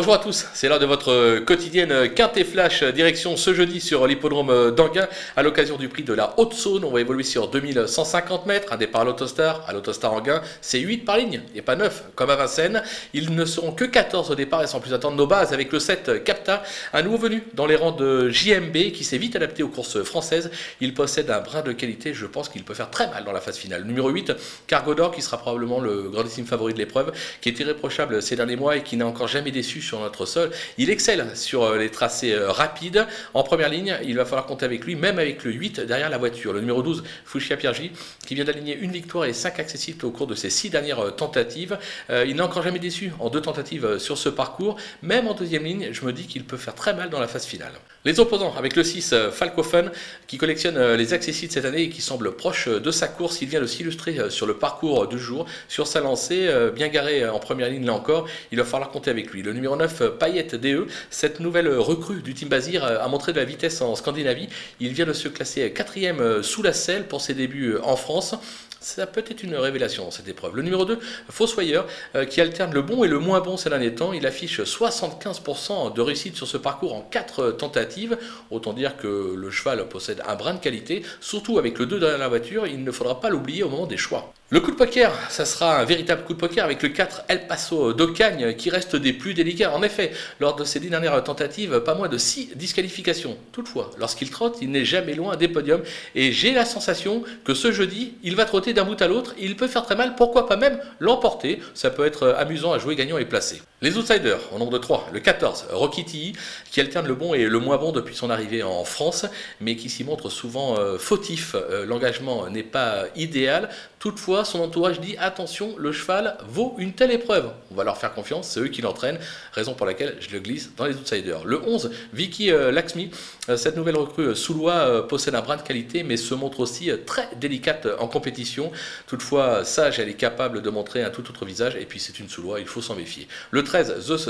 Bonjour à tous, c'est l'heure de votre quotidienne Quintet Flash, direction ce jeudi sur l'hippodrome d'Anguin à l'occasion du prix de la Haute-Saône. On va évoluer sur 2150 mètres, un départ à l'autostar, à l'autostar Anguin, c'est 8 par ligne et pas 9 comme à Vincennes. Ils ne seront que 14 au départ et sans plus attendre nos bases avec le 7 Capta, un nouveau venu dans les rangs de JMB qui s'est vite adapté aux courses françaises. Il possède un brin de qualité, je pense qu'il peut faire très mal dans la phase finale. Numéro 8, Cargodor qui sera probablement le grandissime favori de l'épreuve, qui est irréprochable ces derniers mois et qui n'a encore jamais déçu sur notre sol. Il excelle sur euh, les tracés euh, rapides. En première ligne, il va falloir compter avec lui, même avec le 8 derrière la voiture. Le numéro 12, Fouchia Piergi, qui vient d'aligner une victoire et 5 accessibles au cours de ses 6 dernières euh, tentatives. il n'a encore jamais déçu en deux tentatives sur ce parcours. Même en deuxième ligne, je me dis qu'il peut faire très mal dans la phase finale. Les opposants, avec le 6, Falcofen, qui collectionne les accessibles cette année et qui semble proche de sa course. Il vient de s'illustrer sur le parcours du jour, sur sa lancée, bien garé en première ligne là encore. Il va falloir compter avec lui. Le numéro 9, Payette DE. Cette nouvelle recrue du Team Bazir a montré de la vitesse en Scandinavie. Il vient de se classer quatrième sous la selle pour ses débuts en France ça peut être une révélation dans cette épreuve. Le numéro 2, Fossoyeur, euh, qui alterne le bon et le moins bon ces derniers temps. Il affiche 75% de réussite sur ce parcours en 4 tentatives. Autant dire que le cheval possède un brin de qualité, surtout avec le 2 dans la voiture. Il ne faudra pas l'oublier au moment des choix. Le coup de poker, ça sera un véritable coup de poker avec le 4 El Paso d'Ocagne qui reste des plus délicats. En effet, lors de ses 10 dernières tentatives, pas moins de 6 disqualifications. Toutefois, lorsqu'il trotte, il n'est jamais loin des podiums et j'ai la sensation que ce jeudi, il va trotter d'un bout à l'autre, il peut faire très mal, pourquoi pas même l'emporter. Ça peut être amusant à jouer gagnant et placé. Les outsiders, au nombre de 3, le 14, Rocky T, qui alterne le bon et le moins bon depuis son arrivée en France, mais qui s'y montre souvent euh, fautif. Euh, l'engagement n'est pas idéal. Toutefois, son entourage dit attention, le cheval vaut une telle épreuve. On va leur faire confiance, c'est eux qui l'entraînent, raison pour laquelle je le glisse dans les outsiders. Le 11, Vicky euh, Laxmi, cette nouvelle recrue soulois possède un brin de qualité, mais se montre aussi très délicate en compétition. Toutefois, sage, elle est capable de montrer un tout autre visage, et puis c'est une soulois, il faut s'en méfier. Le 13, Zeus.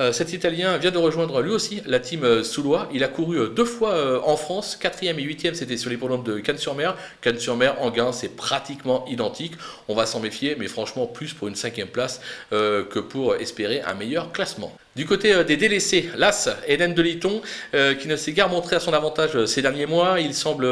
Euh, cet Italien vient de rejoindre lui aussi la team euh, Soulois. Il a couru euh, deux fois en France, quatrième et huitième, c'était sur les l'hippodrome de Cannes-sur-Mer. Cannes-sur-Mer, en gain, c'est pratiquement identique. On va s'en méfier, mais franchement, plus pour une cinquième place que pour espérer un meilleur classement. Du côté euh, des délaissés, l'As, Eden Deliton, euh, qui ne s'est guère montré à son avantage euh, ces derniers mois. Il semble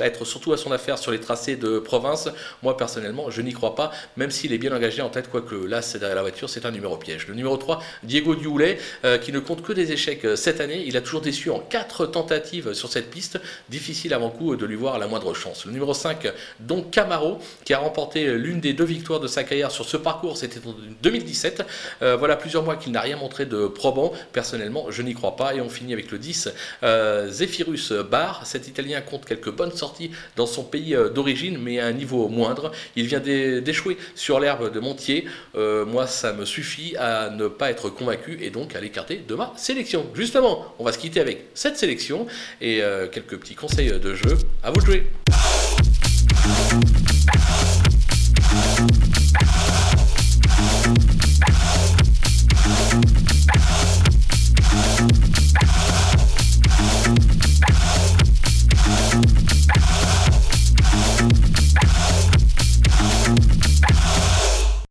être surtout à son affaire sur les tracés de province. Moi, personnellement, je n'y crois pas, même s'il est bien engagé en tête, quoique l'As derrière la voiture, c'est un numéro piège. Le numéro 3, Diego Dioulet, qui ne compte que des échecs cette année. Il a toujours déçu en 4 tentatives sur cette piste. Difficile avant coup de lui voir la moindre chance. Le numéro 5, donc Camaro, qui a remporté l'une des deux victoires de sa carrière sur ce parcours, c'était en 2017. voilà plusieurs mois qu'il n'a rien montré de probant. Personnellement, je n'y crois pas. Et on finit avec le 10, euh, Zephyrus Bar. Cet Italien compte quelques bonnes sorties dans son pays euh, d'origine, mais à un niveau moindre. Il vient d'échouer sur l'herbe de Montier. Euh, moi, ça me suffit à ne pas être convaincu et donc à l'écarter de ma sélection. Justement, on va se quitter avec cette sélection et quelques petits conseils de jeu. À vous de jouer.